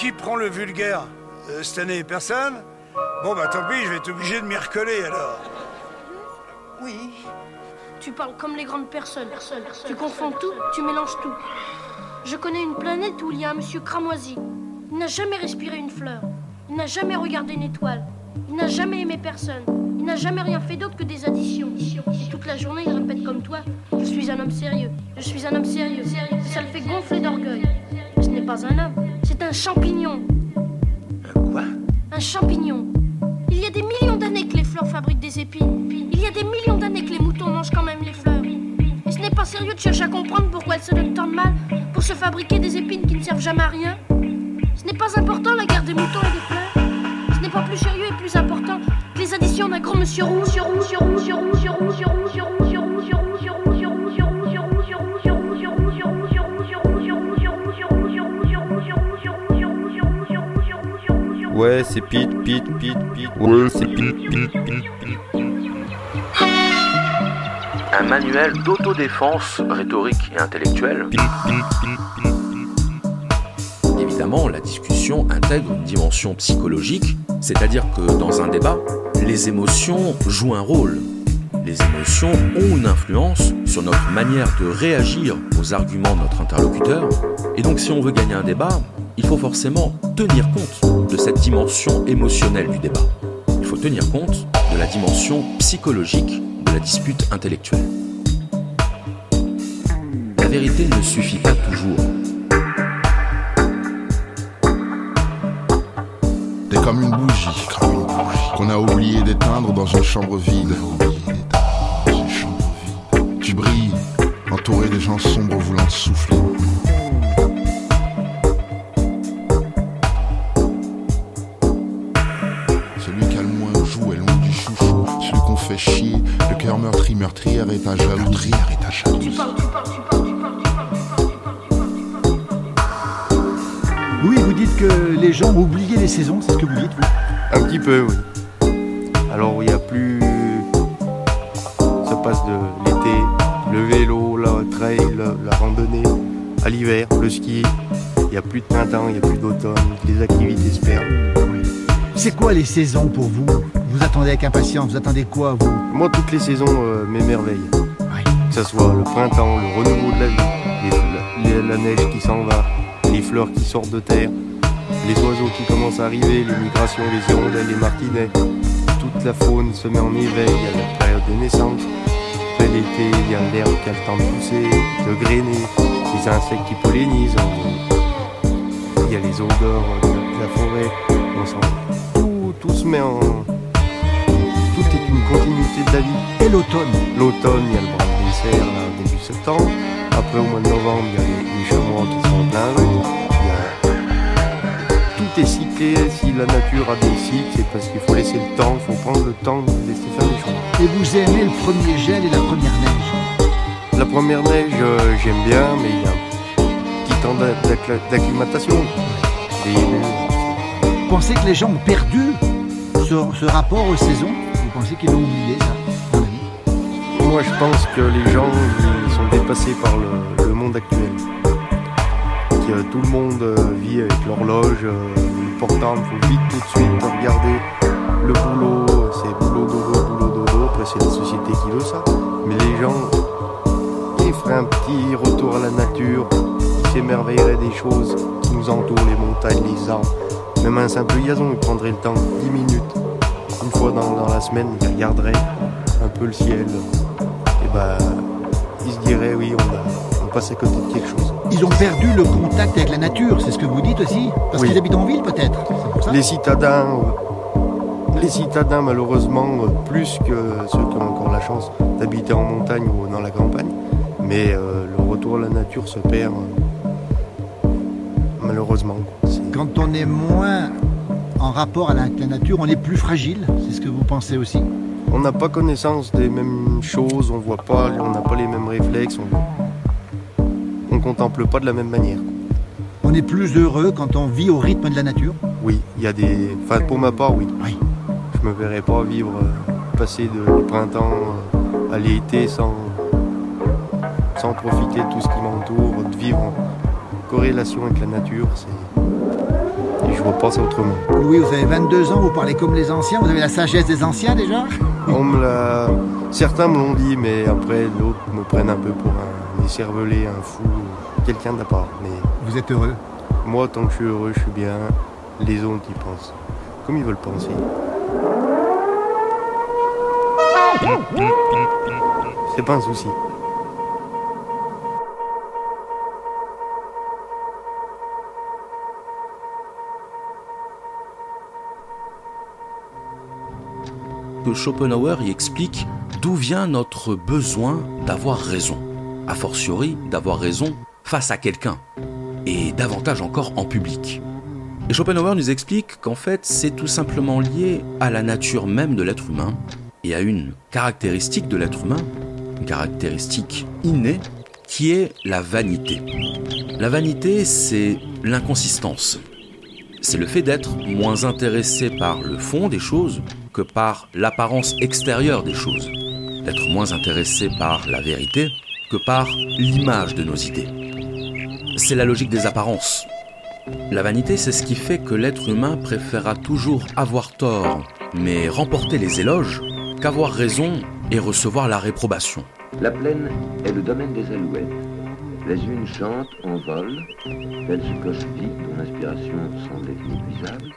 qui prend le vulgaire euh, Cette année, personne Bon, bah tant pis, je vais être obligé de m'y recoller alors. Oui. Tu parles comme les grandes personnes. Tu confonds tout, tu mélanges tout. Je connais une planète où il y a un monsieur cramoisi. Il n'a jamais respiré une fleur. Il n'a jamais regardé une étoile. Il n'a jamais aimé personne. Il n'a jamais rien fait d'autre que des additions. Et toute la journée, il répète comme toi Je suis un homme sérieux. Je suis un homme sérieux. Ça le fait gonfler d'orgueil. Ce n'est pas un homme, un champignon. Un quoi Un champignon. Il y a des millions d'années que les fleurs fabriquent des épines. Il y a des millions d'années que les moutons mangent quand même les fleurs. Et ce n'est pas sérieux de chercher à comprendre pourquoi elles se donnent tant de mal pour se fabriquer des épines qui ne servent jamais à rien. Ce n'est pas important la guerre des moutons et des fleurs. Ce n'est pas plus sérieux et plus important que les additions d'un grand monsieur roux, sur roux, sur roux, sur roux, sur roux, sur roux, sur roux, Ouais, c'est Pete, Pete, Pete, Pete. Ouais, c'est Pete, Pete, Pete. Un manuel d'autodéfense rhétorique et intellectuelle. Évidemment, la discussion intègre une dimension psychologique, c'est-à-dire que dans un débat, les émotions jouent un rôle. Les émotions ont une influence sur notre manière de réagir aux arguments de notre interlocuteur. Et donc si on veut gagner un débat, il faut forcément tenir compte de cette dimension émotionnelle du débat. Il faut tenir compte de la dimension psychologique de la dispute intellectuelle. La vérité ne suffit pas toujours. T'es comme une bougie, qu'on a oublié d'éteindre dans une chambre vide. Tu brilles, entouré des gens sombres voulant souffler. C'est ce que vous dites, vous Un petit peu, oui. Alors, il n'y a plus. Ça passe de l'été, le vélo, le trail, la randonnée, à l'hiver, le ski. Il n'y a plus de printemps, il n'y a plus d'automne, les activités se perdent. C'est quoi les saisons pour vous? Vous attendez avec impatience, vous attendez quoi, vous? Moi, toutes les saisons euh, m'émerveillent. Oui. Que ce soit le printemps, le renouveau de la vie, les- la neige qui s'en va, les fleurs qui sortent de terre, les oiseaux qui commencent à arriver, les migrations, les hirondelles, les martinets. Toute la faune se met en éveil, il y a la période de naissance. Après l'été, il y a l'herbe qui a le temps de pousser, de grainer, les insectes qui pollinisent. Il y a les odeurs de la forêt. On sent tout, tout se met en. Tout est une continuité de la vie. Et l'automne L'automne, il y a le bras de début septembre. Après, au mois de novembre, il y a les, les qui sont en plein rue. Est. Si la nature a des cycles, c'est parce qu'il faut laisser le temps, il faut prendre le temps de laisser faire les choses. Et vous aimez le premier gel et la première neige La première neige, euh, j'aime bien, mais il y a un petit temps d'acclimatation. Des- Vous pensez que les gens ont perdu ce, ce rapport aux saisons? Vous pensez qu'ils l'ont oublié, ça Moi, je pense que les gens ils sont dépassés par le, le monde actuel. Tout le monde euh, vit avec l'horloge, euh, le portable, faut vite tout de suite regarder le boulot, euh, c'est boulot dodo, boulot dodo. Après, c'est la société qui veut ça. Mais les gens, ils feraient un petit retour à la nature, ils s'émerveilleraient des choses qui nous entourent, les montagnes, les arbres. Même un simple gazon, ils prendraient le temps, 10 minutes, une fois dans, la semaine, ils regarderaient un peu le ciel, et bah, ils se diraient oui, on, a, on passe à côté de quelque chose. Ils ont perdu le contact avec la nature, c'est ce que vous dites aussi Parce Oui. qu'ils habitent en ville, peut-être Les citadins, euh, les citadins malheureusement, euh, plus que ceux qui ont encore la chance d'habiter en montagne ou dans la campagne, mais euh, le retour à la nature se perd euh, malheureusement. Quand on est moins en rapport à la, la nature, on est plus fragile, c'est ce que vous pensez aussi On n'a pas connaissance des mêmes choses, on voit pas, on n'a pas les mêmes réflexes, on, on contemple pas de la même manière. On est plus heureux quand on vit au rythme de la nature Oui, il y a des. Enfin, pour ma part, oui. Oui. Je me verrais pas vivre, euh, passer de, du printemps euh, à l'été sans, sans profiter de tout ce qui m'entoure, de vivre en corrélation avec la nature. Et je vois pas ça autrement. Louis, vous avez 22 ans, vous parlez comme les anciens, vous avez la sagesse des anciens déjà? On me l'a... Certains me l'ont dit, mais après d'autres me prennent un peu pour un écervelé, un fou, quelqu'un d'à part. Mais Vous êtes heureux moi, tant que je suis heureux, je suis bien. Les autres, ils pensent comme ils veulent penser. C'est pas un souci. que Schopenhauer y explique d'où vient notre besoin d'avoir raison, a fortiori d'avoir raison face à quelqu'un, et davantage encore en public. Et Schopenhauer nous explique qu'en fait c'est tout simplement lié à la nature même de l'être humain et à une caractéristique de l'être humain, une caractéristique innée, qui est la vanité. La vanité, c'est l'inconsistance. C'est le fait d'être moins intéressé par le fond des choses que par l'apparence extérieure des choses. D'être moins intéressé par la vérité que par l'image de nos idées. C'est la logique des apparences. La vanité, c'est ce qui fait que l'être humain préférera toujours avoir tort, mais remporter les éloges, qu'avoir raison et recevoir la réprobation. La plaine est le domaine des alouettes. Les unes chantent en vol, telles ce vide dont l'inspiration semble inépuisable.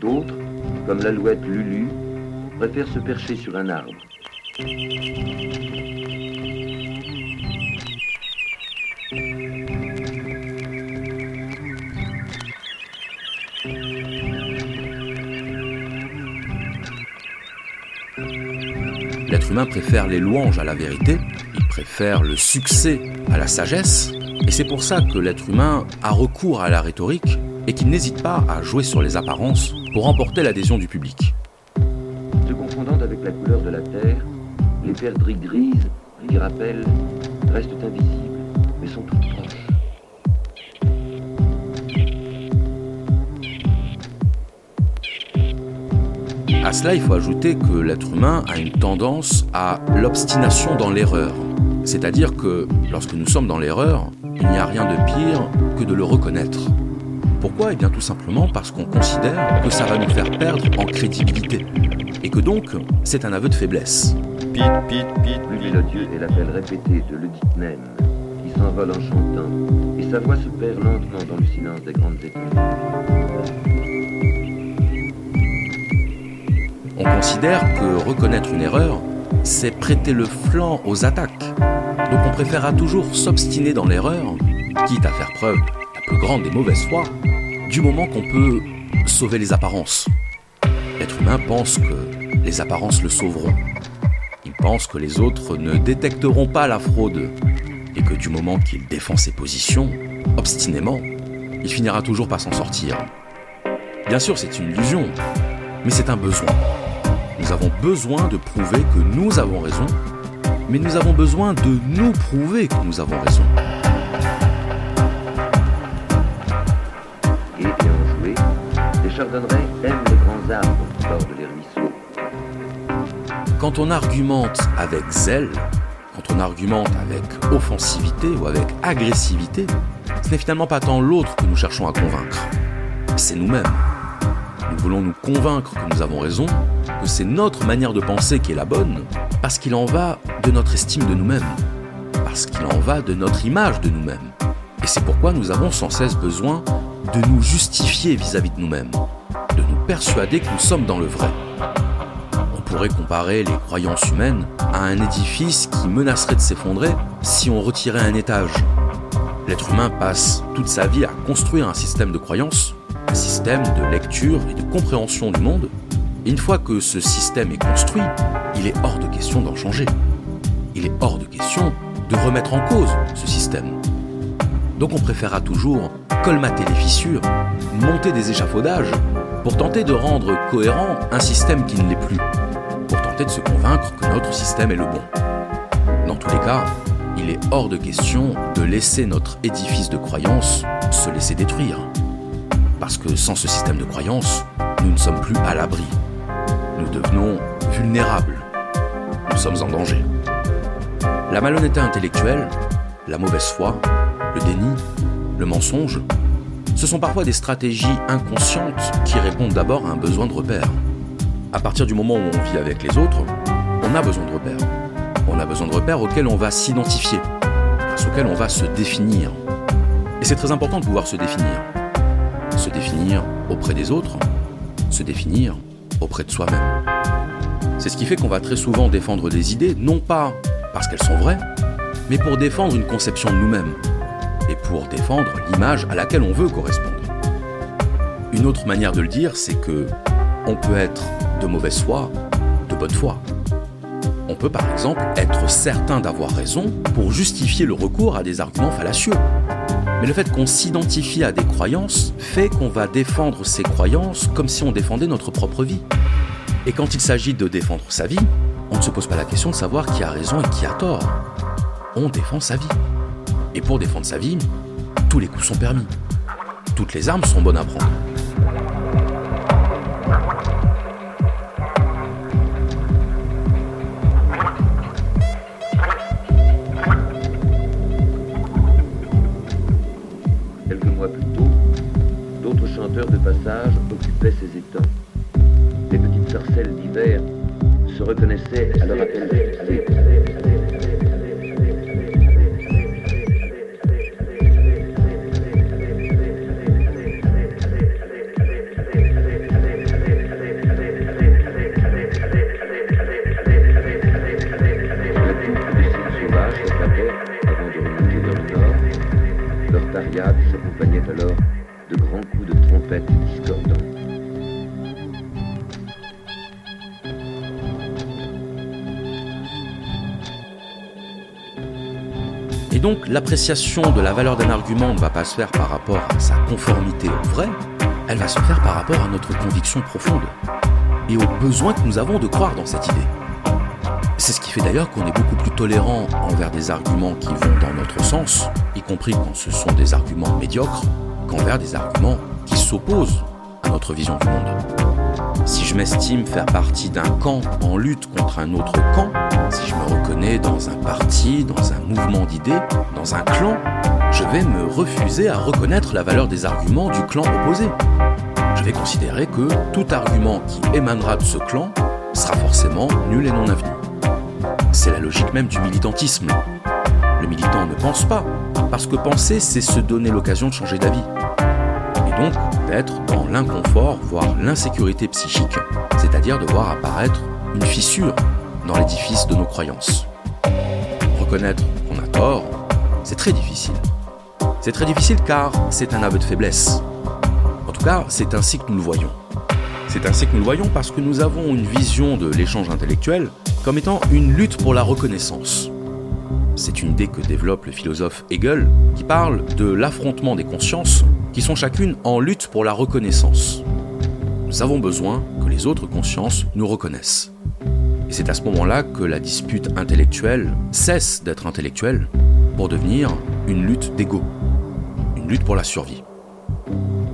D'autres, comme l'alouette Lulu, préfèrent se percher sur un arbre. L'être humain préfère les louanges à la vérité, il préfère le succès à la sagesse, et c'est pour ça que l'être humain a recours à la rhétorique et qu'il n'hésite pas à jouer sur les apparences pour remporter l'adhésion du public. Se confondant avec la couleur de la terre, les perdrix grises qui rappellent restent invisibles, mais sont toutes. À cela, il faut ajouter que l'être humain a une tendance à l'obstination dans l'erreur. C'est-à-dire que lorsque nous sommes dans l'erreur, il n'y a rien de pire que de le reconnaître. Pourquoi? Eh bien tout simplement parce qu'on considère que ça va nous faire perdre en crédibilité. Et que donc, c'est un aveu de faiblesse. Pit, pit, pit, Plus est l'appel répété de l'Eudite même, qui s'envole en chantant, et sa voix se perd lentement dans le silence des grandes étendues. Considère que reconnaître une erreur, c'est prêter le flanc aux attaques. Donc on préférera toujours s'obstiner dans l'erreur, quitte à faire preuve la plus grande des mauvaises foi, du moment qu'on peut sauver les apparences. L'être humain pense que les apparences le sauveront. Il pense que les autres ne détecteront pas la fraude et que du moment qu'il défend ses positions, obstinément, il finira toujours par s'en sortir. Bien sûr, c'est une illusion, mais c'est un besoin. Nous avons besoin de prouver que nous avons raison, mais nous avons besoin de nous prouver que nous avons raison. Et joué, les chardonnerets aiment les grands arbres qui bordent les ruisseaux. Quand on argumente avec zèle, quand on argumente avec offensivité ou avec agressivité, ce n'est finalement pas tant l'autre que nous cherchons à convaincre, c'est nous-mêmes. Nous voulons nous convaincre que nous avons raison, que c'est notre manière de penser qui est la bonne, parce qu'il en va de notre estime de nous-mêmes, parce qu'il en va de notre image de nous-mêmes. Et c'est pourquoi nous avons sans cesse besoin de nous justifier vis-à-vis de nous-mêmes, de nous persuader que nous sommes dans le vrai. On pourrait comparer les croyances humaines à un édifice qui menacerait de s'effondrer si on retirait un étage. L'être humain passe toute sa vie à construire un système de croyances, un système de lecture et de compréhension du monde. Une fois que ce système est construit, il est hors de question d'en changer. Il est hors de question de remettre en cause ce système. Donc on préférera toujours colmater les fissures, monter des échafaudages, pour tenter de rendre cohérent un système qui ne l'est plus, pour tenter de se convaincre que notre système est le bon. Dans tous les cas, il est hors de question de laisser notre édifice de croyance se laisser détruire. Parce que sans ce système de croyance, nous ne sommes plus à l'abri. Nous devenons vulnérables. Nous sommes en danger. La malhonnêteté intellectuelle, la mauvaise foi, le déni, le mensonge Ce sont parfois des stratégies inconscientes qui répondent d'abord à un besoin de repère. À partir du moment où on vit avec les autres, on a besoin de repères. On a besoin de repères auxquels on va s'identifier, grâce auxquels on va se définir. Et c'est très important de pouvoir se définir. Se définir auprès des autres, se définir auprès de soi-même. C'est ce qui fait qu'on va très souvent défendre des idées, non pas parce qu'elles sont vraies, mais pour défendre une conception de nous-mêmes et pour défendre l'image à laquelle on veut correspondre. Une autre manière de le dire, c'est que on peut être de mauvaise foi, de bonne foi. On peut par exemple être certain d'avoir raison pour justifier le recours à des arguments fallacieux. Mais le fait qu'on s'identifie à des croyances fait qu'on va défendre ces croyances comme si on défendait notre propre vie. Et quand il s'agit de défendre sa vie, on ne se pose pas la question de savoir qui a raison et qui a tort. On défend sa vie. Et pour défendre sa vie, tous les coups sont permis. Toutes les armes sont bonnes à prendre. L'appréciation de la valeur d'un argument ne va pas se faire par rapport à sa conformité au vrai, elle va se faire par rapport à notre conviction profonde et au besoin que nous avons de croire dans cette idée. C'est ce qui fait d'ailleurs qu'on est beaucoup plus tolérant envers des arguments qui vont dans notre sens, y compris quand ce sont des arguments médiocres, qu'envers des arguments qui s'opposent à notre vision du monde. Si je m'estime faire partie d'un camp en lutte contre un autre camp, si je me reconnais dans un parti, dans un mouvement d'idées, dans un clan, je vais me refuser à reconnaître la valeur des arguments du clan opposé. Je vais considérer que tout argument qui émanera de ce clan sera forcément nul et non avenu. C'est la logique même du militantisme. Le militant ne pense pas, parce que penser, c'est se donner l'occasion de changer d'avis. Et donc d'être dans l'inconfort, voire l'insécurité psychique, c'est-à-dire de voir apparaître une fissure dans l'édifice de nos croyances. Reconnaître qu'on a tort, c'est très difficile. C'est très difficile car c'est un aveu de faiblesse. En tout cas, c'est ainsi que nous le voyons. C'est ainsi que nous le voyons parce que nous avons une vision de l'échange intellectuel comme étant une lutte pour la reconnaissance. C'est une idée que développe le philosophe Hegel qui parle de l'affrontement des consciences qui sont chacune en lutte pour la reconnaissance. Nous avons besoin que les autres consciences nous reconnaissent. Et c'est à ce moment-là que la dispute intellectuelle cesse d'être intellectuelle pour devenir une lutte d'ego, une lutte pour la survie.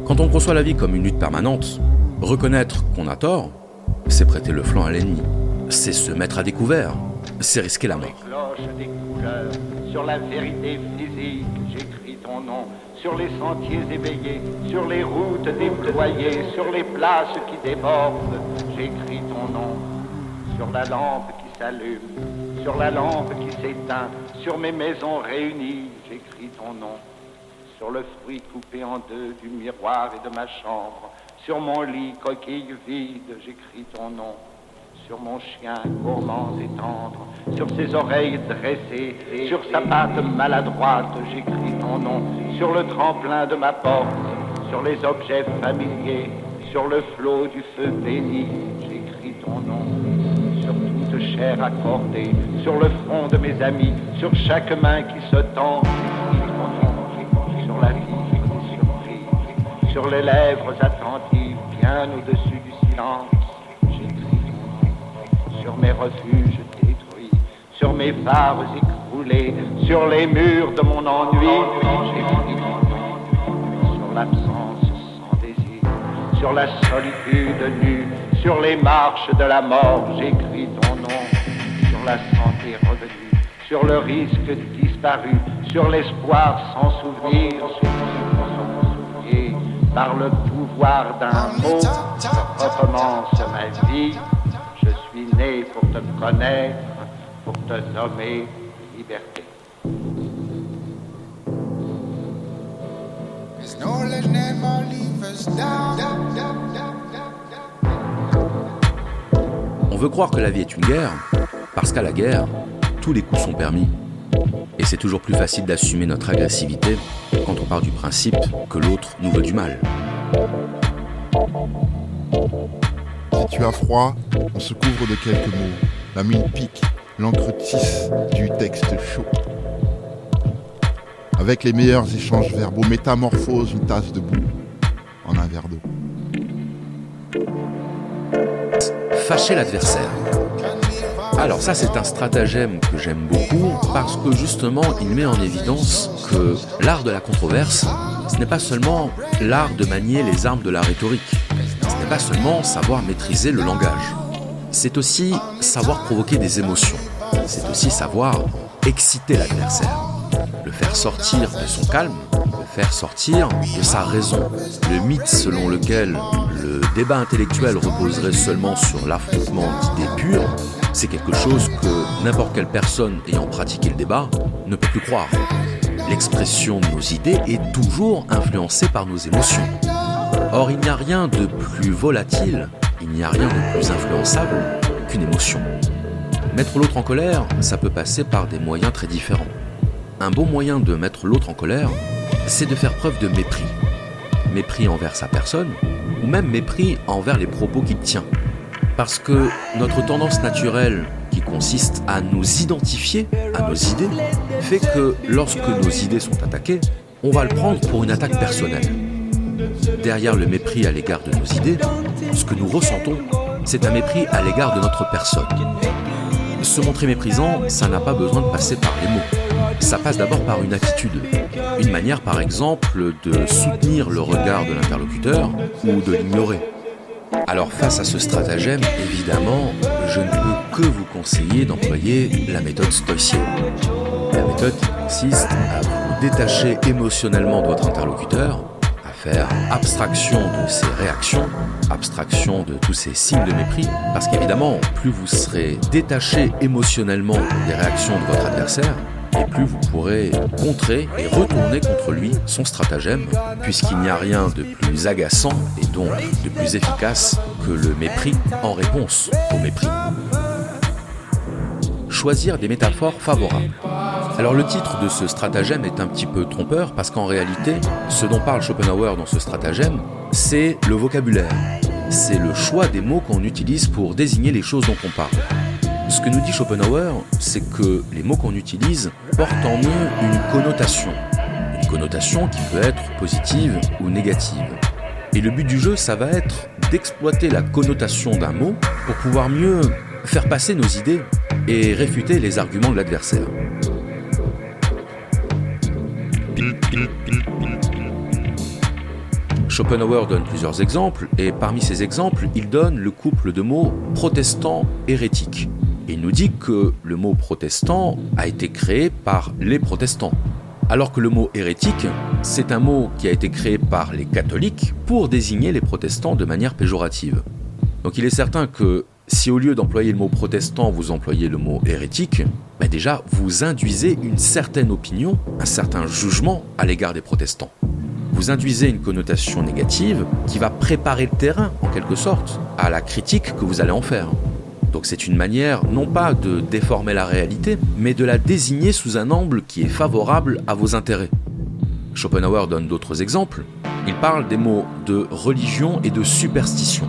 Quand on conçoit la vie comme une lutte permanente, reconnaître qu'on a tort, c'est prêter le flanc à l'ennemi, c'est se mettre à découvert, c'est risquer la mort. Sur la vérité physique, j'écris ton nom, sur les sentiers éveillés, sur les routes déployées, sur les places qui débordent, j'écris ton nom, sur la lampe qui s'allume, sur la lampe qui s'éteint, sur mes maisons réunies, j'écris ton nom, sur le fruit coupé en deux du miroir et de ma chambre, sur mon lit coquille vide, j'écris ton nom sur mon chien gourmand et tendre, sur ses oreilles dressées, sur sa patte maladroite, j'écris ton nom, sur le tremplin de ma porte, sur les objets familiers, sur le flot du feu béni, j'écris ton nom, sur toute chair accordée, sur le front de mes amis, sur chaque main qui se tend, j'écris ton nom, sur la vie surprise, sur les lèvres attentives, bien au-dessus du silence, sur mes refuges détruits, sur mes phares écroulés, sur les murs de mon ennui, sur l'absence sans désir, sur la solitude nue, sur les marches de la mort, j'écris ton nom, sur la santé revenue, sur le risque disparu, sur l'espoir sans souvenir, par le pouvoir d'un mot, je recommence ma vie. Né pour te connaître, pour te nommer liberté. On veut croire que la vie est une guerre, parce qu'à la guerre, tous les coups sont permis. Et c'est toujours plus facile d'assumer notre agressivité quand on part du principe que l'autre nous veut du mal. Tu as froid, on se couvre de quelques mots. La mine pique, l'encre tisse du texte chaud. Avec les meilleurs échanges verbaux, métamorphose une tasse de boue en un verre d'eau. Fâcher l'adversaire. Alors ça c'est un stratagème que j'aime beaucoup parce que justement il met en évidence que l'art de la controverse, ce n'est pas seulement l'art de manier les armes de la rhétorique, pas seulement savoir maîtriser le langage, c'est aussi savoir provoquer des émotions, c'est aussi savoir exciter l'adversaire, le faire sortir de son calme, le faire sortir de sa raison. Le mythe selon lequel le débat intellectuel reposerait seulement sur l'affrontement d'idées pures c'est quelque chose que n'importe quelle personne ayant pratiqué le débat ne peut plus croire. L'expression de nos idées est toujours influencée par nos émotions. Or, il n'y a rien de plus volatile, il n'y a rien de plus influençable qu'une émotion. Mettre l'autre en colère, ça peut passer par des moyens très différents. Un bon moyen de mettre l'autre en colère, c'est de faire preuve de mépris. Mépris envers sa personne, ou même mépris envers les propos qu'il tient. Parce que notre tendance naturelle qui consiste à nous identifier à nos idées fait que lorsque nos idées sont attaquées, on va le prendre pour une attaque personnelle. Derrière le mépris à l'égard de nos idées, ce que nous ressentons, c'est un mépris à l'égard de notre personne. Se montrer méprisant, ça n'a pas besoin de passer par les mots. Ça passe d'abord par une attitude. Une manière, par exemple, de soutenir le regard de l'interlocuteur ou de l'ignorer. Alors face à ce stratagème, évidemment, je ne peux que vous conseiller d'employer la méthode stoïcienne. La méthode consiste à vous détacher émotionnellement de votre interlocuteur, faire abstraction de ses réactions, abstraction de tous ces signes de mépris, parce qu'évidemment, plus vous serez détaché émotionnellement des réactions de votre adversaire, et plus vous pourrez contrer et retourner contre lui son stratagème, puisqu'il n'y a rien de plus agaçant et donc de plus efficace que le mépris en réponse au mépris. Choisir des métaphores favorables. Alors le titre de ce stratagème est un petit peu trompeur parce qu'en réalité, ce dont parle Schopenhauer dans ce stratagème, c'est le vocabulaire. C'est le choix des mots qu'on utilise pour désigner les choses dont on parle. Ce que nous dit Schopenhauer, c'est que les mots qu'on utilise portent en eux une connotation. Une connotation qui peut être positive ou négative. Et le but du jeu, ça va être d'exploiter la connotation d'un mot pour pouvoir mieux faire passer nos idées et réfuter les arguments de l'adversaire. Schopenhauer donne plusieurs exemples, et parmi ces exemples, il donne le couple de mots protestant-hérétique il nous dit que le mot protestant a été créé par les protestants. Alors que le mot hérétique, c'est un mot qui a été créé par les catholiques pour désigner les protestants de manière péjorative. Donc il est certain que si au lieu d'employer le mot protestant, vous employez le mot hérétique, ben déjà vous induisez une certaine opinion, un certain jugement à l'égard des protestants. Vous induisez une connotation négative qui va préparer le terrain, en quelque sorte, à la critique que vous allez en faire. Donc c'est une manière non pas de déformer la réalité, mais de la désigner sous un angle qui est favorable à vos intérêts. Schopenhauer donne d'autres exemples. Il parle des mots de religion et de superstition.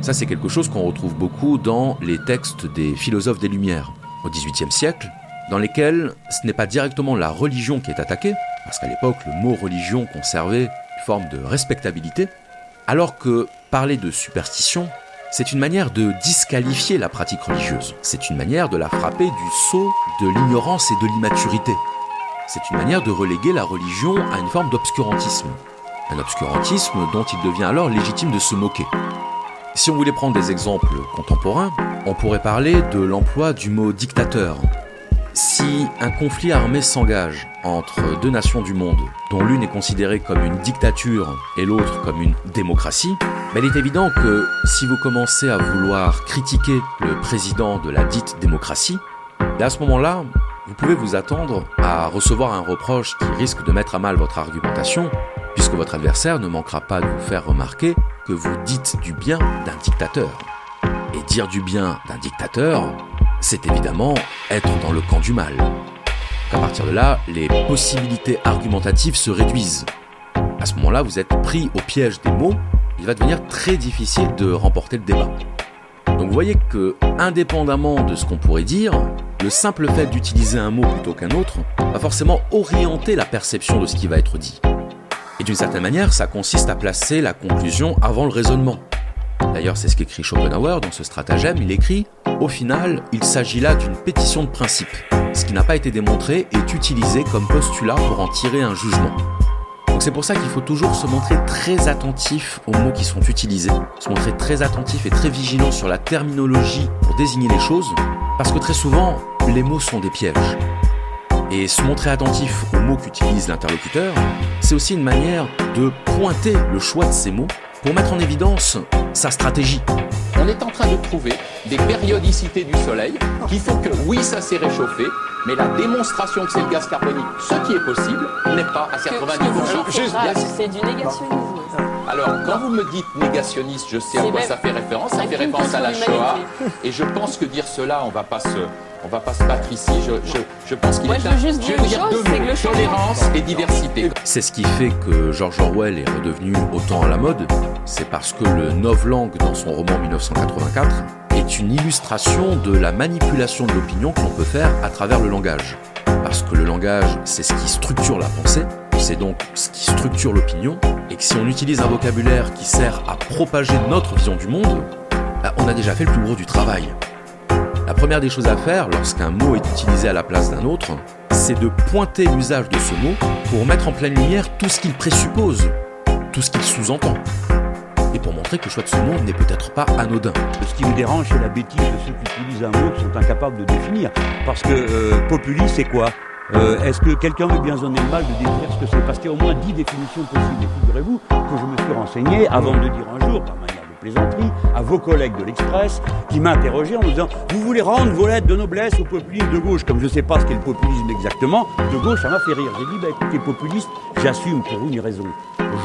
Ça c'est quelque chose qu'on retrouve beaucoup dans les textes des philosophes des Lumières au XVIIIe siècle, dans lesquels ce n'est pas directement la religion qui est attaquée, parce qu'à l'époque le mot religion conservait une forme de respectabilité, alors que parler de superstition, c'est une manière de disqualifier la pratique religieuse. C'est une manière de la frapper du sceau de l'ignorance et de l'immaturité. C'est une manière de reléguer la religion à une forme d'obscurantisme. Un obscurantisme dont il devient alors légitime de se moquer. Si on voulait prendre des exemples contemporains, on pourrait parler de l'emploi du mot dictateur. Si un conflit armé s'engage entre deux nations du monde, dont l'une est considérée comme une dictature et l'autre comme une démocratie, ben, il est évident que si vous commencez à vouloir critiquer le président de la dite démocratie, ben, à ce moment-là, vous pouvez vous attendre à recevoir un reproche qui risque de mettre à mal votre argumentation, puisque votre adversaire ne manquera pas de vous faire remarquer que vous dites du bien d'un dictateur. Et dire du bien d'un dictateur, c'est évidemment être dans le camp du mal. À partir de là, les possibilités argumentatives se réduisent. À ce moment-là, vous êtes pris au piège des mots, il va devenir très difficile de remporter le débat. Donc vous voyez que, indépendamment de ce qu'on pourrait dire, le simple fait d'utiliser un mot plutôt qu'un autre va forcément orienter la perception de ce qui va être dit. Et d'une certaine manière, ça consiste à placer la conclusion avant le raisonnement. D'ailleurs, c'est ce qu'écrit Schopenhauer dans ce stratagème. Il écrit Au final, il s'agit là d'une pétition de principe. Ce qui n'a pas été démontré est utilisé comme postulat pour en tirer un jugement. Donc c'est pour ça qu'il faut toujours se montrer très attentif aux mots qui sont utilisés, se montrer très attentif et très vigilant sur la terminologie pour désigner les choses, parce que très souvent, les mots sont des pièges. Et se montrer attentif aux mots qu'utilise l'interlocuteur, c'est aussi une manière de pointer le choix de ces mots pour mettre en évidence sa stratégie. On est en train de trouver des périodicités du Soleil qui font que oui, ça s'est réchauffé, mais la démonstration que c'est le gaz carbonique, ce qui est possible, n'est pas à 90%. C'est du négationnisme. Alors, quand vous me dites négationniste, je sais à quoi ça fait référence. Ça fait référence à la Shoah. Et je pense que dire cela, on va pas se, on va pas se battre ici. Je, je, je pense qu'il est je veux juste dire, dire deux mots, tolérance et diversité. C'est ce qui fait que George Orwell est redevenu autant à la mode. C'est parce que le novlangue dans son roman 1984 est une illustration de la manipulation de l'opinion que l'on peut faire à travers le langage. Parce que le langage, c'est ce qui structure la pensée, c'est donc ce qui structure l'opinion, et que si on utilise un vocabulaire qui sert à propager notre vision du monde, bah, on a déjà fait le plus gros du travail. La première des choses à faire lorsqu'un mot est utilisé à la place d'un autre, c'est de pointer l'usage de ce mot pour mettre en pleine lumière tout ce qu'il présuppose, tout ce qu'il sous-entend. Et pour montrer que le choix de ce mot n'est peut-être pas anodin. Ce qui me dérange, c'est la bêtise de ceux qui utilisent un mot qu'ils sont incapables de définir. Parce que euh, populiste, c'est quoi? Euh, Est-ce que quelqu'un veut bien donner le mal de définir ce que c'est? Parce qu'il y a au moins dix définitions possibles. Et figurez-vous que je me suis renseigné avant de dire un jour, par plaisanterie, à vos collègues de l'Express qui m'interrogeaient en me disant Vous voulez rendre vos lettres de noblesse au populisme de gauche? Comme je ne sais pas ce qu'est le populisme exactement, de gauche, ça m'a fait rire. J'ai dit Bah écoutez, populiste, j'assume pour une raison.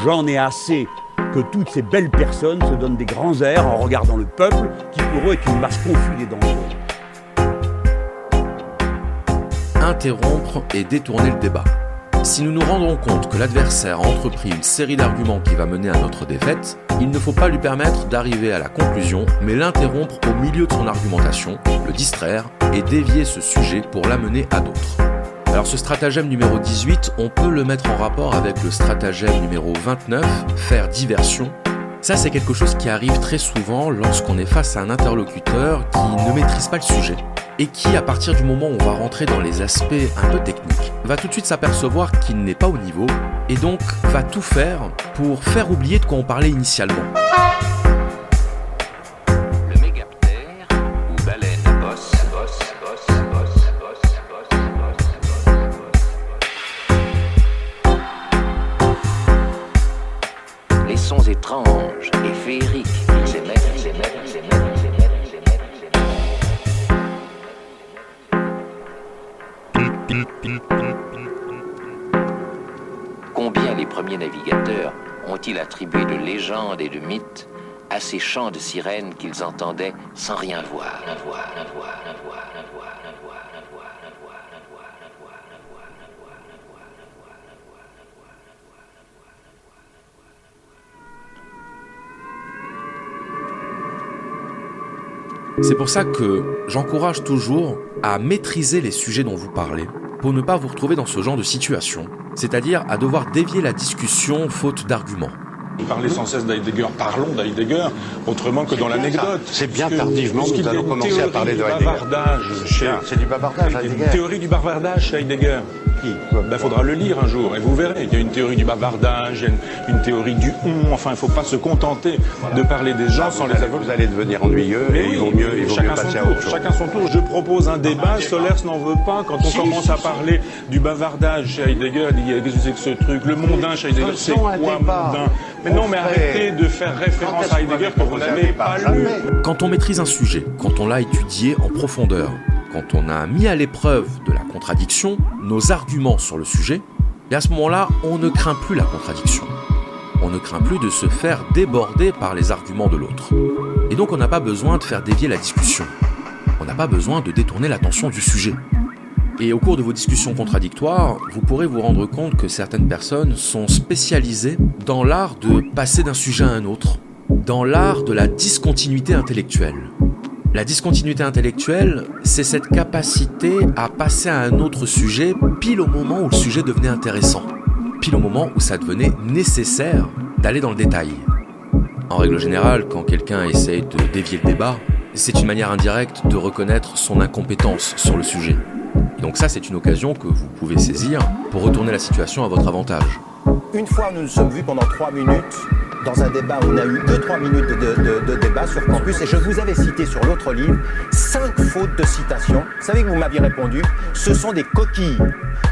J'en ai assez que toutes ces belles personnes se donnent des grands airs en regardant le peuple, qui pour eux est une masse confuse et dangereuse. Interrompre et détourner le débat. Si nous nous rendons compte que l'adversaire a entrepris une série d'arguments qui va mener à notre défaite, il ne faut pas lui permettre d'arriver à la conclusion, mais l'interrompre au milieu de son argumentation, le distraire et dévier ce sujet pour l'amener à d'autres. Alors ce stratagème numéro 18, on peut le mettre en rapport avec le stratagème numéro 29, faire diversion. Ça c'est quelque chose qui arrive très souvent lorsqu'on est face à un interlocuteur qui ne maîtrise pas le sujet et qui, à partir du moment où on va rentrer dans les aspects un peu techniques, va tout de suite s'apercevoir qu'il n'est pas au niveau et donc va tout faire pour faire oublier de quoi on parlait initialement. ont-ils attribué de légendes et de mythes à ces chants de sirènes qu'ils entendaient sans rien voir. C'est pour ça que j'encourage toujours à maîtriser les sujets dont vous parlez pour ne pas vous retrouver dans ce genre de situation c'est-à-dire à devoir dévier la discussion faute d'arguments. Vous parlez sans cesse d'Heidegger, parlons d'Heidegger, autrement que dans l'anecdote. C'est bien tardivement que nous allons commencer à parler de Heidegger. bavardage chez- C'est du bavardage, Heidegger. Théorie du bavardage chez Qui Ben, faudra le lire un jour et vous verrez. Il y a une théorie du bavardage, il y a une, une théorie du on. Enfin, il ne faut pas se contenter de parler des gens sans les avoir. Vous allez devenir ennuyeux Mais et il oui, vaut mieux, il vaut chacun mieux son passer à tour. autre chose. Chacun son tour. Je propose un débat. Solers n'en veut pas. Quand on Si, commence si, à si. parler du bavardage chez Heidegger, il dit qu'est-ce que c'est que ce truc? Le mondain chez Heidegger, c'est quoi un débat. mondain? Mais non, mais arrêtez de faire référence à Heidegger vous que vous n'avez pas lu. Quand on maîtrise un sujet, quand on l'a étudié en profondeur, quand on a mis à l'épreuve de la contradiction nos arguments sur le sujet, et à ce moment-là, on ne craint plus la contradiction. On ne craint plus de se faire déborder par les arguments de l'autre. Et donc on n'a pas besoin de faire dévier la discussion. On n'a pas besoin de détourner l'attention du sujet. Et au cours de vos discussions contradictoires, vous pourrez vous rendre compte que certaines personnes sont spécialisées dans l'art de passer d'un sujet à un autre, dans l'art de la discontinuité intellectuelle. La discontinuité intellectuelle, c'est cette capacité à passer à un autre sujet pile au moment où le sujet devenait intéressant, pile au moment où ça devenait nécessaire d'aller dans le détail. En règle générale, quand quelqu'un essaye de dévier le débat, c'est une manière indirecte de reconnaître son incompétence sur le sujet. Et donc ça, c'est une occasion que vous pouvez saisir pour retourner la situation à votre avantage. Une fois, nous nous sommes vus pendant trois minutes dans un débat où on a eu que trois minutes de, de- de débat sur campus et je vous avais cité sur l'autre livre cinq fautes de citation. Vous savez que vous m'aviez répondu, ce sont des coquilles.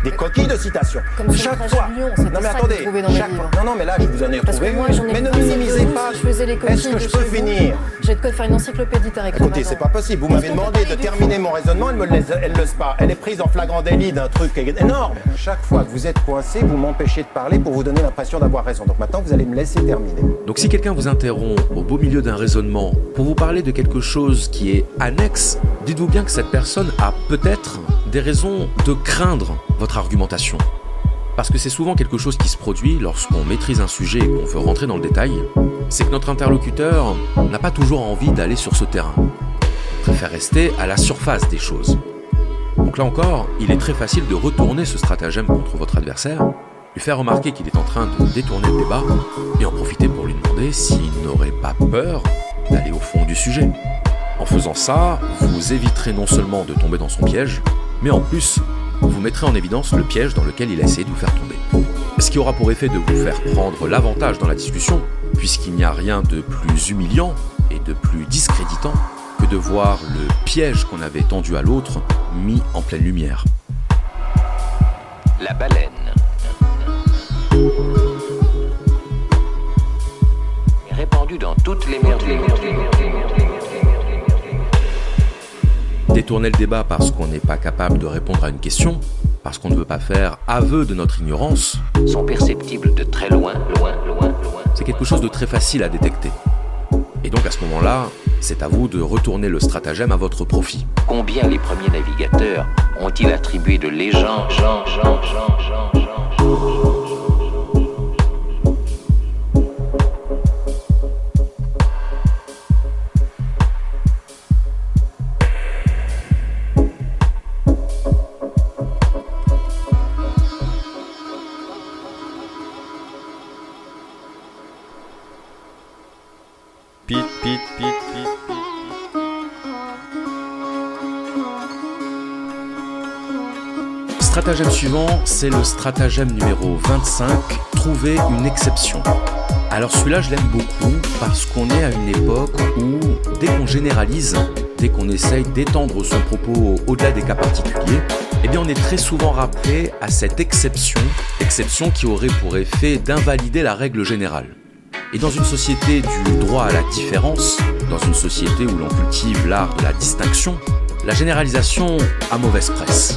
Des coquilles de citation. Comme chaque fois. Lyon, non mais attendez, chaque fois. Non non mais là je vous en ai retrouvé moi, ai Mais ne minimisez pas. Je faisais les coquilles Est-ce que je peux finir J'ai de quoi faire une encyclopédie Tarek Écoutez, c'est pas possible. Vous m'avez demandé de terminer mon raisonnement, elle me le laisse, elle le laisse pas. Elle est prise en flagrant délit d'un truc énorme. Chaque fois que vous êtes coincé, vous m'empêchez de parler pour vous donner l'impression d'avoir raison. Donc maintenant, vous allez me laisser terminer. Donc si quelqu'un vous interrompt au beau milieu d'un raisonnement pour vous parler de quelque chose qui est annexe, dites-vous bien que cette personne a peut-être des raisons de craindre votre argumentation. Parce que c'est souvent quelque chose qui se produit lorsqu'on maîtrise un sujet et qu'on veut rentrer dans le détail, c'est que notre interlocuteur n'a pas toujours envie d'aller sur ce terrain. Il préfère rester à la surface des choses. Donc là encore, il est très facile de retourner ce stratagème contre votre adversaire, lui faire remarquer qu'il est en train de détourner le débat et en profiter pour lui demander s'il n'aurait pas peur d'aller au fond du sujet. En faisant ça, vous éviterez non seulement de tomber dans son piège, mais en plus, vous mettrez en évidence le piège dans lequel il a essayé de vous faire tomber. Ce qui aura pour effet de vous faire prendre l'avantage dans la discussion, puisqu'il n'y a rien de plus humiliant et de plus discréditant que de voir le piège qu'on avait tendu à l'autre mis en pleine lumière. La baleine. Est répandue dans toutes les monde. Détourner le débat parce qu'on n'est pas capable de répondre à une question, parce qu'on ne veut pas faire aveu de notre ignorance, sont perceptibles de très loin, loin, loin, loin. c'est quelque chose de très facile à détecter. Et donc à ce moment-là, c'est à vous de retourner le stratagème à votre profit. Combien les premiers navigateurs ont-ils attribué de légendes, gens, gens, gens, gens, gens, suivant, c'est le stratagème numéro 25, trouver une exception. Alors celui-là, je l'aime beaucoup parce qu'on est à une époque où, dès qu'on généralise, dès qu'on essaye d'étendre son propos au-delà des cas particuliers, eh on est très souvent rappelé à cette exception, exception qui aurait pour effet d'invalider la règle générale. Et dans une société du droit à la différence, dans une société où l'on cultive l'art de la distinction, la généralisation a mauvaise presse.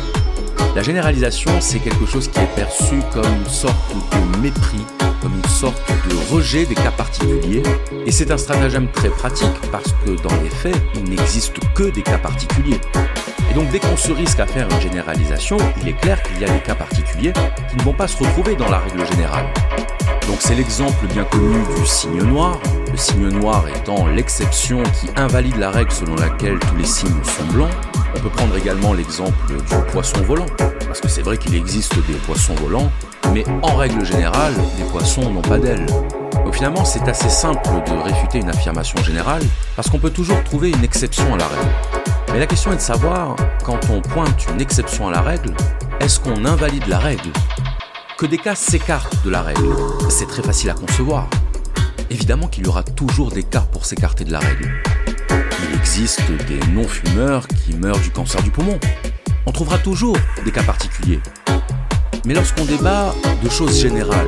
La généralisation, c'est quelque chose qui est perçu comme une sorte de mépris, comme une sorte de rejet des cas particuliers. Et c'est un stratagème très pratique parce que dans les faits, il n'existe que des cas particuliers. Et donc dès qu'on se risque à faire une généralisation, il est clair qu'il y a des cas particuliers qui ne vont pas se retrouver dans la règle générale. Donc c'est l'exemple bien connu du signe noir, le signe noir étant l'exception qui invalide la règle selon laquelle tous les signes sont blancs. On peut prendre également l'exemple du poisson volant, parce que c'est vrai qu'il existe des poissons volants, mais en règle générale, les poissons n'ont pas d'ailes. Donc finalement, c'est assez simple de réfuter une affirmation générale, parce qu'on peut toujours trouver une exception à la règle. Mais la question est de savoir, quand on pointe une exception à la règle, est-ce qu'on invalide la règle? Que des cas s'écartent de la règle, c'est très facile à concevoir. Évidemment qu'il y aura toujours des cas pour s'écarter de la règle. Existe des non-fumeurs qui meurent du cancer du poumon. On trouvera toujours des cas particuliers. Mais lorsqu'on débat de choses générales,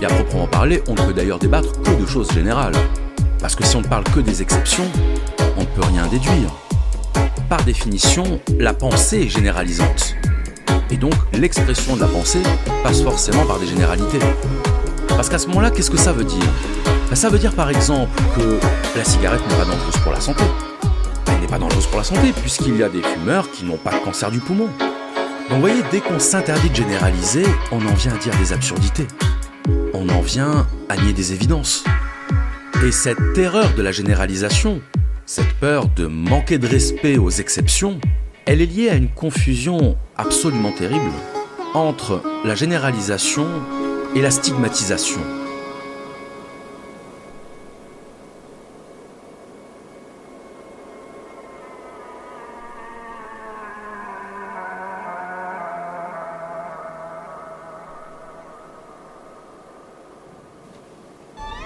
et à proprement parler, on ne peut d'ailleurs débattre que de choses générales. Parce que si on ne parle que des exceptions, on ne peut rien déduire. Par définition, la pensée est généralisante. Et donc, l'expression de la pensée passe forcément par des généralités. Parce qu'à ce moment-là, qu'est-ce que ça veut dire? Ben, Ça veut dire par exemple que la cigarette n'est pas dangereuse pour la santé. Pas dangereuse pour la santé puisqu'il y a des fumeurs qui n'ont pas de cancer du poumon. Donc vous voyez, dès qu'on s'interdit de généraliser, on en vient à dire des absurdités. On en vient à nier des évidences. Et cette terreur de la généralisation, cette peur de manquer de respect aux exceptions, elle est liée à une confusion absolument terrible entre la généralisation et la stigmatisation.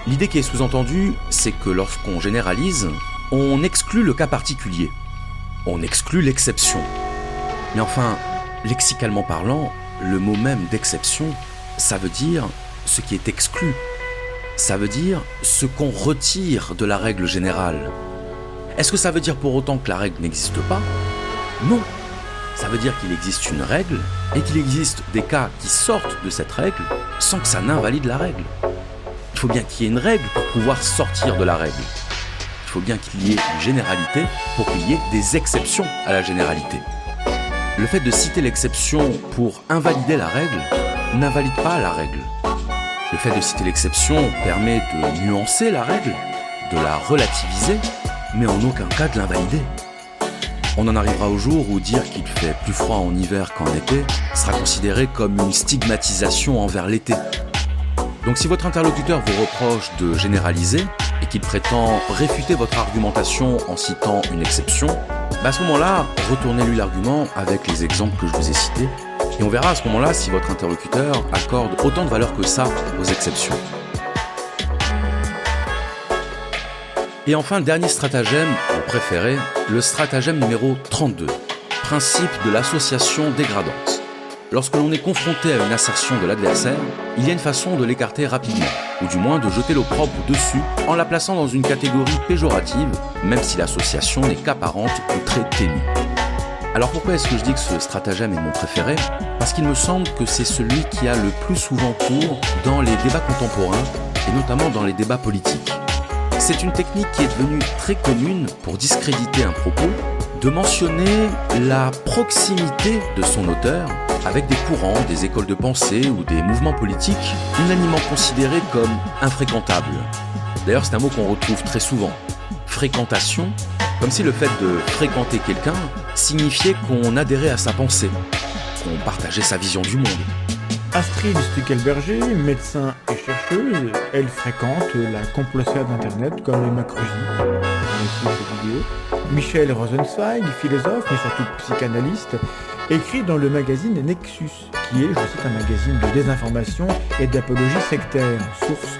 L'idée qui est sous-entendue, c'est que lorsqu'on généralise, on exclut le cas particulier. On exclut l'exception. Mais enfin, lexicalement parlant, le mot même d'exception, ça veut dire ce qui est exclu. Ça veut dire ce qu'on retire de la règle générale. Est-ce que ça veut dire pour autant que la règle n'existe pas? Non. Ça veut dire qu'il existe une règle et qu'il existe des cas qui sortent de cette règle sans que ça n'invalide la règle. Il faut bien qu'il y ait une règle pour pouvoir sortir de la règle. Il faut bien qu'il y ait une généralité pour qu'il y ait des exceptions à la généralité. Le fait de citer l'exception pour invalider la règle n'invalide pas la règle. Le fait de citer l'exception permet de nuancer la règle, de la relativiser, mais en aucun cas de l'invalider. On en arrivera au jour où dire qu'il fait plus froid en hiver qu'en été sera considéré comme une stigmatisation envers l'été, donc si votre interlocuteur vous reproche de généraliser et qu'il prétend réfuter votre argumentation en citant une exception, bah, à ce moment-là, retournez-lui l'argument avec les exemples que je vous ai cités et on verra à ce moment-là si votre interlocuteur accorde autant de valeur que ça aux exceptions. Et enfin, dernier stratagème, mon préféré, le stratagème numéro 32, principe de l'association dégradante. Lorsque l'on est confronté à une assertion de l'adversaire, il y a une façon de l'écarter rapidement, ou du moins de jeter l'opprobre dessus en la plaçant dans une catégorie péjorative, même si l'association n'est qu'apparente ou très ténue. Alors pourquoi est-ce que je dis que ce stratagème est mon préféré? Parce qu'il me semble que c'est celui qui a le plus souvent cours dans les débats contemporains, et notamment dans les débats politiques. C'est une technique qui est devenue très commune pour discréditer un propos, de mentionner la proximité de son auteur avec des courants, des écoles de pensée ou des mouvements politiques unanimement considérés comme infréquentables. D'ailleurs, c'est un mot qu'on retrouve très souvent. Fréquentation, comme si le fait de fréquenter quelqu'un signifiait qu'on adhérait à sa pensée, qu'on partageait sa vision du monde. Astrid Stuckelberger, médecin et chercheuse, elle fréquente la complosphère d'Internet comme les Michel Rosenzweig, philosophe mais surtout psychanalyste, écrit dans le magazine Nexus, qui est, je cite, un magazine de désinformation et d'apologie sectaire, source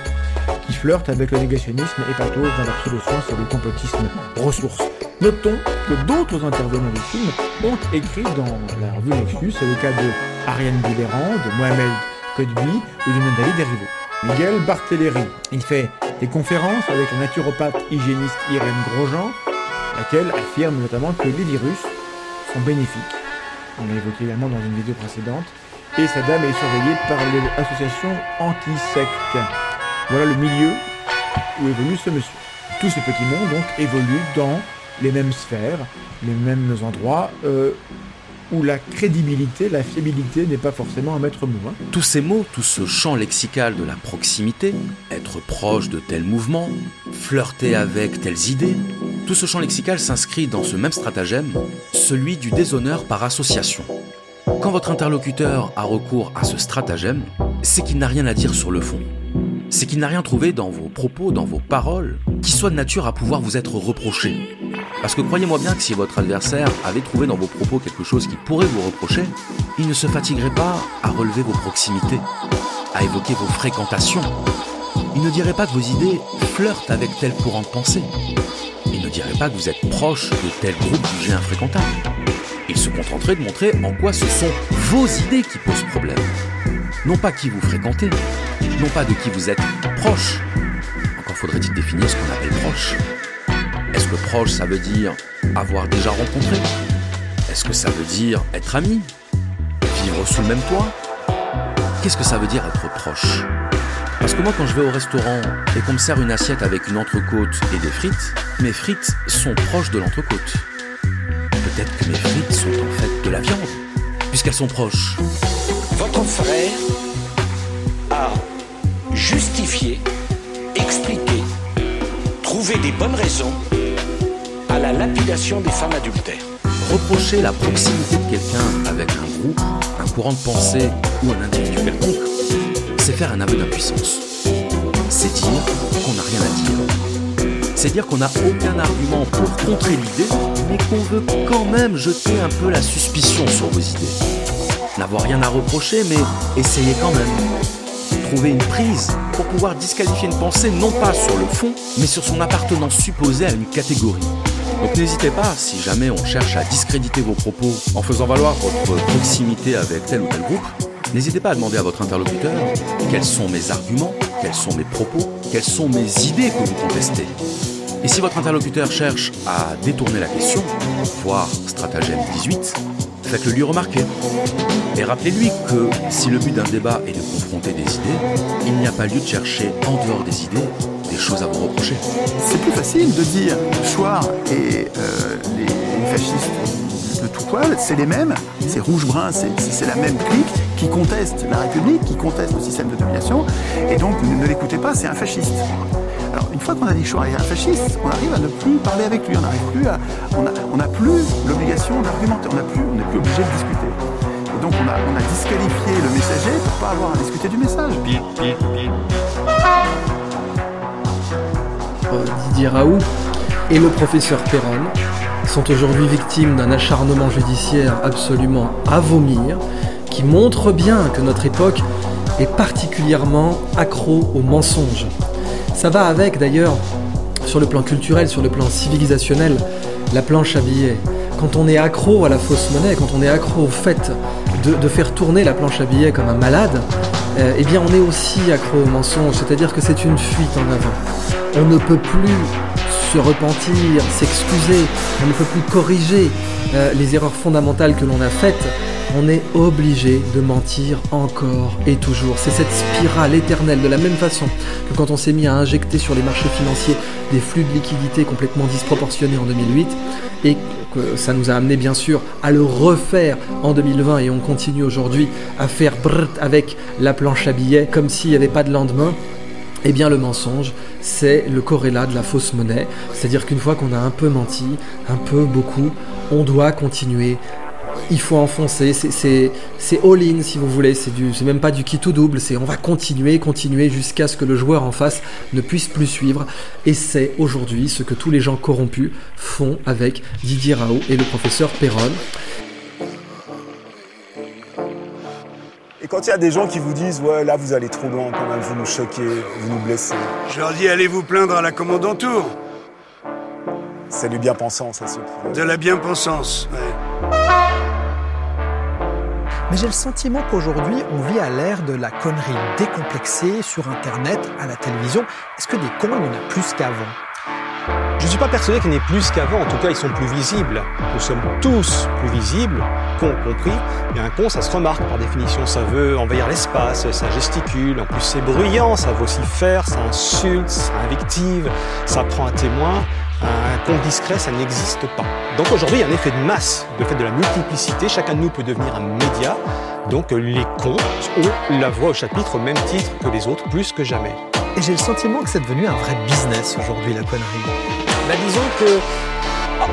qui flirte avec le négationnisme et patauge dans l'absolution sur le complotisme ressource. Notons que d'autres intervenants du film ont écrit dans la revue Nexus, c'est le cas de Ariane Guilherand, de Mohamed Kodbi ou de Nathalie Derivo. Miguel Barthéléry, il fait des conférences avec la naturopathe hygiéniste Irène Grosjean, laquelle affirme notamment que les virus sont bénéfiques on l'a évoqué également dans une vidéo précédente, et sa dame est surveillée par l'association anti-secte. Voilà le milieu où évolue ce monsieur. Tous ces petits mondes donc évoluent dans les mêmes sphères, les mêmes endroits, euh, où la crédibilité, la fiabilité n'est pas forcément un maître mot. Hein. Tous ces mots, tout ce champ lexical de la proximité, être proche de tel mouvement, flirter avec telles idées, tout ce champ lexical s'inscrit dans ce même stratagème, celui du déshonneur par association. Quand votre interlocuteur a recours à ce stratagème, c'est qu'il n'a rien à dire sur le fond. C'est qu'il n'a rien trouvé dans vos propos, dans vos paroles, qui soit de nature à pouvoir vous être reproché. Parce que croyez-moi bien que si votre adversaire avait trouvé dans vos propos quelque chose qui pourrait vous reprocher, il ne se fatiguerait pas à relever vos proximités, à évoquer vos fréquentations. Il ne dirait pas que vos idées flirtent avec tel courant de pensée. Il ne dirait pas que vous êtes proche de tel groupe jugé infréquentable. Il se contenterait de montrer en quoi ce sont vos idées qui posent problème. Non pas qui vous fréquentez, non pas de qui vous êtes proche. Encore faudrait-il définir ce qu'on appelle proche. Est-ce que proche, ça veut dire avoir déjà rencontré? Est-ce que ça veut dire être ami? Vivre sous le même toit? Qu'est-ce que ça veut dire être proche? Parce que moi, quand je vais au restaurant et qu'on me sert une assiette avec une entrecôte et des frites, mes frites sont proches de l'entrecôte. Peut-être que mes frites sont en fait de la viande, puisqu'elles sont proches. Votre frère a justifié, expliqué, trouvé des bonnes raisons la lapidation des femmes adultères. Reprocher la proximité de quelqu'un avec un groupe, un courant de pensée ou un individu quelconque, c'est faire un aveu d'impuissance. C'est dire qu'on n'a rien à dire. C'est dire qu'on n'a aucun argument pour contrer l'idée, mais qu'on veut quand même jeter un peu la suspicion sur vos idées. N'avoir rien à reprocher, mais essayer quand même. Trouver une prise pour pouvoir disqualifier une pensée non pas sur le fond, mais sur son appartenance supposée à une catégorie. Donc n'hésitez pas, si jamais on cherche à discréditer vos propos en faisant valoir votre proximité avec tel ou tel groupe, n'hésitez pas à demander à votre interlocuteur quels sont mes arguments, quels sont mes propos, quelles sont mes idées que vous contestez. Et si votre interlocuteur cherche à détourner la question, voire stratagème 18, faites-le lui remarquer. Et rappelez-lui que si le but d'un débat est de confronter des idées, il n'y a pas lieu de chercher en dehors des idées choses à vous reprocher. C'est plus facile de dire Chouard et euh, les, fascistes de tout poil, c'est les mêmes, c'est rouge-brun, c'est la même clique qui conteste la République, qui conteste le système de domination, et donc ne, ne l'écoutez pas, c'est un fasciste. Alors une fois qu'on a dit que Chouard est un fasciste, on arrive à ne plus parler avec lui, on n'arrive plus à, on n'a plus l'obligation d'argumenter, on n'a plus, on n'est plus obligé de discuter. Et donc on a, on a disqualifié le messager pour pas avoir à discuter du message. Didier Raoult et le professeur Perron sont aujourd'hui victimes d'un acharnement judiciaire absolument à vomir, qui montre bien que notre époque est particulièrement accro au mensonge. Ça va avec d'ailleurs, sur le plan culturel, sur le plan civilisationnel, la planche à billets. Quand on est accro à la fausse monnaie, quand on est accro au fait de, de faire tourner la planche à billets comme un malade, eh bien on est aussi accro au mensonge, c'est-à-dire que c'est une fuite en avant. On ne peut plus se repentir, s'excuser, on ne peut plus corriger euh, les erreurs fondamentales que l'on a faites. On est obligé de mentir encore et toujours. C'est cette spirale éternelle, de la même façon que quand on s'est mis à injecter sur les marchés financiers des flux de liquidités complètement disproportionnés en 2008, et que ça nous a amené bien sûr à le refaire en 2020 et on continue aujourd'hui à faire brrrt avec la planche à billets comme s'il n'y avait pas de lendemain. Eh bien, le mensonge, c'est le corrélat de la fausse monnaie. C'est-à-dire qu'une fois qu'on a un peu menti, un peu, beaucoup, on doit continuer. Il faut enfoncer, c'est- all-in si vous voulez, c'est même pas du qui tout double, c'est on va continuer, continuer jusqu'à ce que le joueur en face ne puisse plus suivre. Et c'est aujourd'hui ce que tous les gens corrompus font avec Didier Raoult et le professeur Perron. Et quand il y a des gens qui vous disent ouais là vous allez trop loin quand même, vous nous choquez, vous nous blessez. Je leur dis allez vous plaindre à la commandantour. C'est du bien-pensant ça ceux qui De la bien-pensance. ouais. Mais j'ai le sentiment qu'aujourd'hui, on vit à l'ère de la connerie décomplexée sur Internet, à la télévision. Est-ce que des cons, il y en a plus qu'avant? Je ne suis pas persuadé qu'il n'y ait plus qu'avant, en tout cas ils sont plus visibles. Nous sommes tous plus visibles, cons compris. Et un con, ça se remarque par définition, ça veut envahir l'espace, ça gesticule, en plus c'est bruyant, ça vocifère, ça insulte, ça invective, ça prend un témoin. Un con discret, ça n'existe pas. Donc aujourd'hui, il y a un effet de masse, de fait de la multiplicité. Chacun de nous peut devenir un média. Donc les cons ont la voix au chapitre au même titre que les autres, plus que jamais. Et j'ai le sentiment que c'est devenu un vrai business aujourd'hui, la connerie. Bah, disons que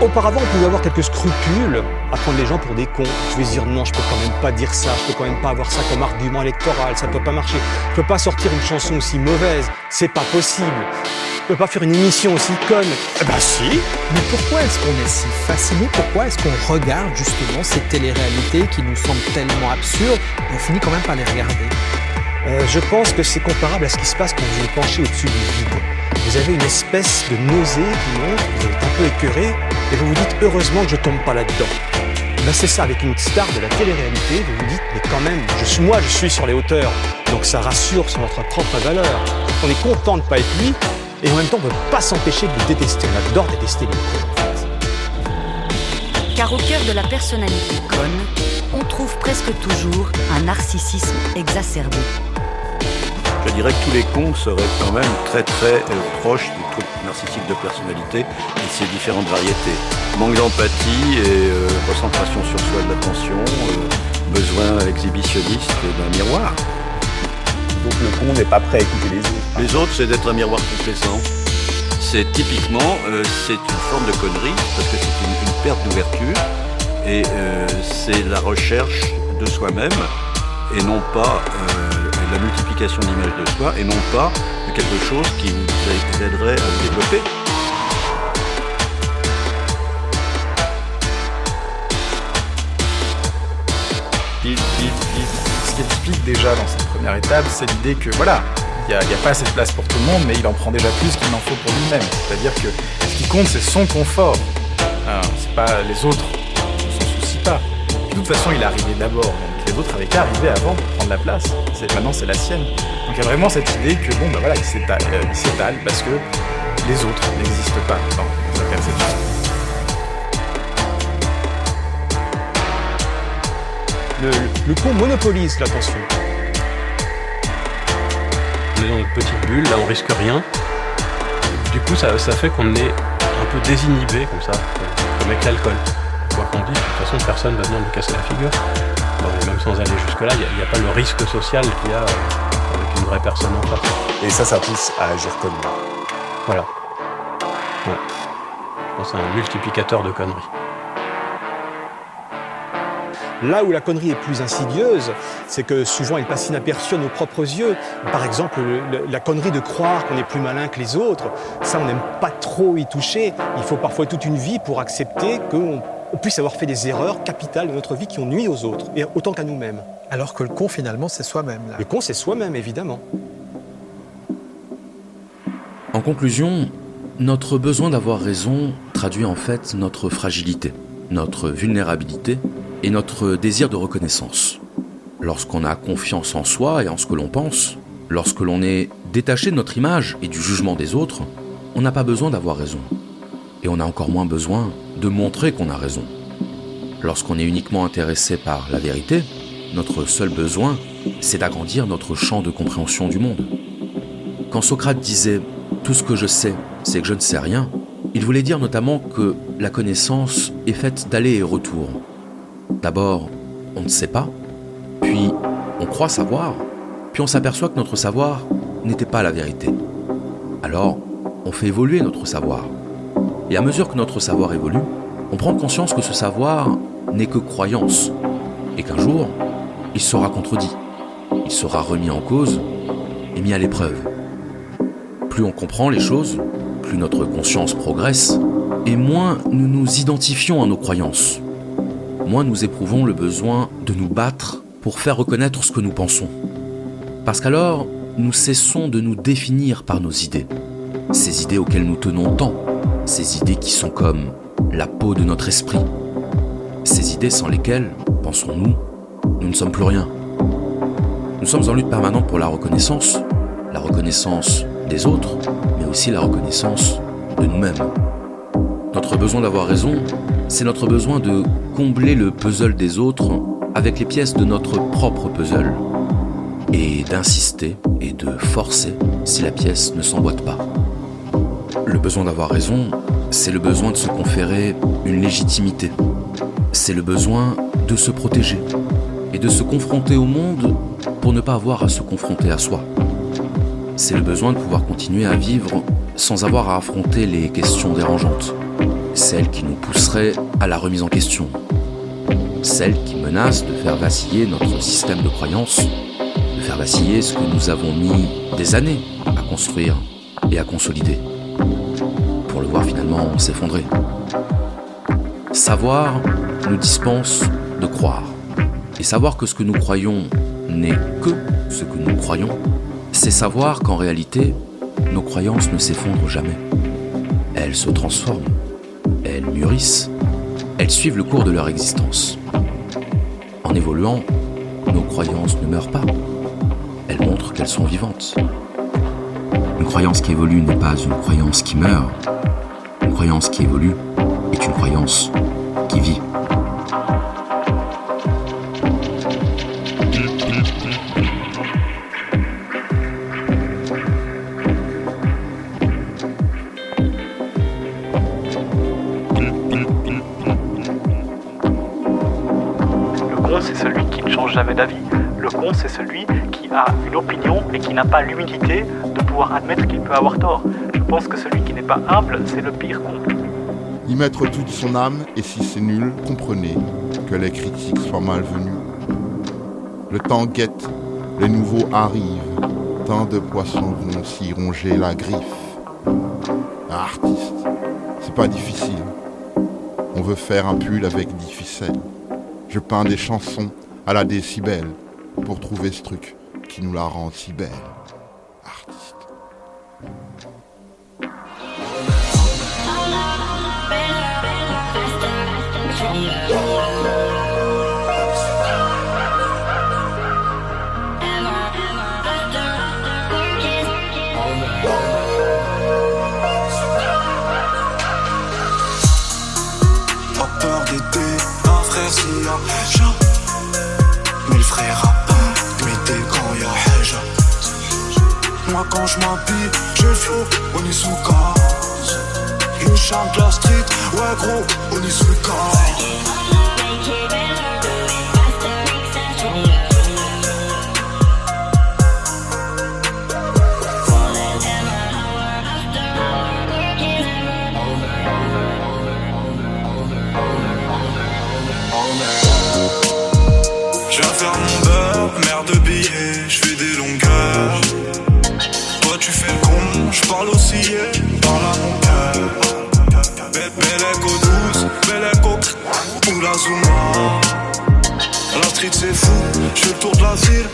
auparavant, on pouvait avoir quelques scrupules à prendre les gens pour des cons. Je pouvais se dire non, je peux quand même pas dire ça, je peux quand même pas avoir ça comme argument électoral, ça peut pas marcher. Je peux pas sortir une chanson aussi mauvaise, c'est pas possible. On peut pas faire une émission aussi conne. Eh ben si. Mais pourquoi est-ce qu'on est si fasciné? Pourquoi est-ce qu'on regarde justement ces téléréalités qui nous semblent tellement absurdes? Et on finit quand même par les regarder Euh, je pense que c'est comparable à ce qui se passe quand vous vous penchez au-dessus du vide. Vous avez une espèce de nausée qui monte, vous êtes un peu écœuré, et vous vous dites heureusement que je tombe pas là-dedans. Ben c'est ça, avec une star de la télé-réalité, vous vous dites, mais quand même, je suis, moi je suis sur les hauteurs, donc ça rassure sur notre propre valeur. On est content de ne pas être lui, et en même temps on ne peut pas s'empêcher de le détester. On adore détester les. Car au cœur de la personnalité conne, on trouve presque toujours un narcissisme exacerbé. Je dirais que tous les cons seraient quand même très très euh, proches du truc narcissique de personnalité et ses différentes variétés. Manque d'empathie et euh, concentration sur soi de l'attention, euh, besoin exhibitionniste d'un miroir. Donc le con n'est pas prêt à écouter les autres. Les autres, c'est d'être un miroir complaisant. C'est typiquement, euh, c'est une forme de connerie parce que c'est une, une perte d'ouverture et c'est la recherche de soi-même et non pas la multiplication d'images de soi et non pas de quelque chose qui vous aiderait à vous développer. Ce qui explique déjà dans cette première étape, c'est l'idée que voilà, il n'y a, pas assez de place pour tout le monde, mais il en prend déjà plus qu'il n'en faut pour lui-même. C'est-à-dire que ce qui compte, c'est son confort. Hein, c'est pas les autres, on s'en soucie pas. De toute façon, il est arrivé d'abord, donc les autres avaient qu'à arriver avant pour prendre la place. C'est, maintenant, c'est la sienne. Donc il y a vraiment cette idée que bon, ben voilà, il s'étale, euh, il s'étale parce que les autres n'existent pas dans, dans sa perception. Le, le, le con monopolise l'attention. On est dans notre petite bulle, là on risque rien. Du coup ça, ça fait qu'on est un peu désinhibé comme ça, comme avec l'alcool. Quoi qu'on dise, de toute façon personne va venir nous casser la figure. Même sans aller jusque-là, il n'y a, pas le risque social qu'il y a euh, avec une vraie personne en face. Et ça, ça pousse à agir comme. Voilà. Ouais. Je pense que c'est un multiplicateur de conneries. Là où la connerie est plus insidieuse, c'est que souvent elle passe inaperçue à nos propres yeux. Par exemple, le- la connerie de croire qu'on est plus malin que les autres, ça on n'aime pas trop y toucher. Il faut parfois toute une vie pour accepter qu'on on puisse avoir fait des erreurs capitales de notre vie qui ont nui aux autres, et autant qu'à nous-mêmes. Alors que le con, finalement, c'est soi-même. là. Le con, c'est soi-même, évidemment. En conclusion, notre besoin d'avoir raison traduit en fait notre fragilité, notre vulnérabilité et notre désir de reconnaissance. Lorsqu'on a confiance en soi et en ce que l'on pense, lorsque l'on est détaché de notre image et du jugement des autres, on n'a pas besoin d'avoir raison. Et on a encore moins besoin montrer qu'on a raison. Lorsqu'on est uniquement intéressé par la vérité, notre seul besoin, c'est d'agrandir notre champ de compréhension du monde. Quand Socrate disait ⁇ Tout ce que je sais, c'est que je ne sais rien ⁇ il voulait dire notamment que la connaissance est faite d'allers et retours. D'abord, on ne sait pas, puis on croit savoir, puis on s'aperçoit que notre savoir n'était pas la vérité. Alors, on fait évoluer notre savoir. Et à mesure que notre savoir évolue, on prend conscience que ce savoir n'est que croyance, et qu'un jour, il sera contredit, il sera remis en cause et mis à l'épreuve. Plus on comprend les choses, plus notre conscience progresse, et moins nous nous identifions à nos croyances. Moins nous éprouvons le besoin de nous battre pour faire reconnaître ce que nous pensons. Parce qu'alors, nous cessons de nous définir par nos idées. Ces idées auxquelles nous tenons tant, ces idées qui sont comme la peau de notre esprit. Ces idées sans lesquelles, pensons-nous, nous ne sommes plus rien. Nous sommes en lutte permanente pour la reconnaissance, la reconnaissance des autres, mais aussi la reconnaissance de nous-mêmes. Notre besoin d'avoir raison, c'est notre besoin de combler le puzzle des autres avec les pièces de notre propre puzzle, et d'insister et de forcer si la pièce ne s'emboîte pas. Le besoin d'avoir raison, c'est le besoin de se conférer une légitimité. C'est le besoin de se protéger et de se confronter au monde pour ne pas avoir à se confronter à soi. C'est le besoin de pouvoir continuer à vivre sans avoir à affronter les questions dérangeantes, celles qui nous pousseraient à la remise en question, celles qui menacent de faire vaciller notre système de croyances, de faire vaciller ce que nous avons mis des années à construire et à consolider. S'effondrer. Savoir nous dispense de croire. Et savoir que ce que nous croyons n'est que ce que nous croyons, c'est savoir qu'en réalité, nos croyances ne s'effondrent jamais. Elles se transforment, elles mûrissent, elles suivent le cours de leur existence. En évoluant, nos croyances ne meurent pas, elles montrent qu'elles sont vivantes. Une croyance qui évolue n'est pas une croyance qui meurt. Croyance qui évolue est une croyance qui vit. Le con, c'est celui qui ne change jamais d'avis. Le con, c'est celui qui a une opinion et qui n'a pas l'humilité de pouvoir admettre qu'il peut avoir tort. Je pense que celui pas humble, c'est le pire con. Y mettre toute son âme, et si c'est nul, comprenez que les critiques soient malvenues. Le temps guette, les nouveaux arrivent, tant de poissons vont s'y ronger la griffe. Artiste, c'est pas difficile. On veut faire un pull avec dix ficelles. Je peins des chansons à la décibelle pour trouver ce truc qui nous la rend si belle. Quand je m'habille, je flow, on est sous gaz Une de la street, ouais gros, on est sous le tu fais le con, je parle aussi, parle à mon cœur. Belle écho ou la Zuma. La street c'est fou, je tour de la ville,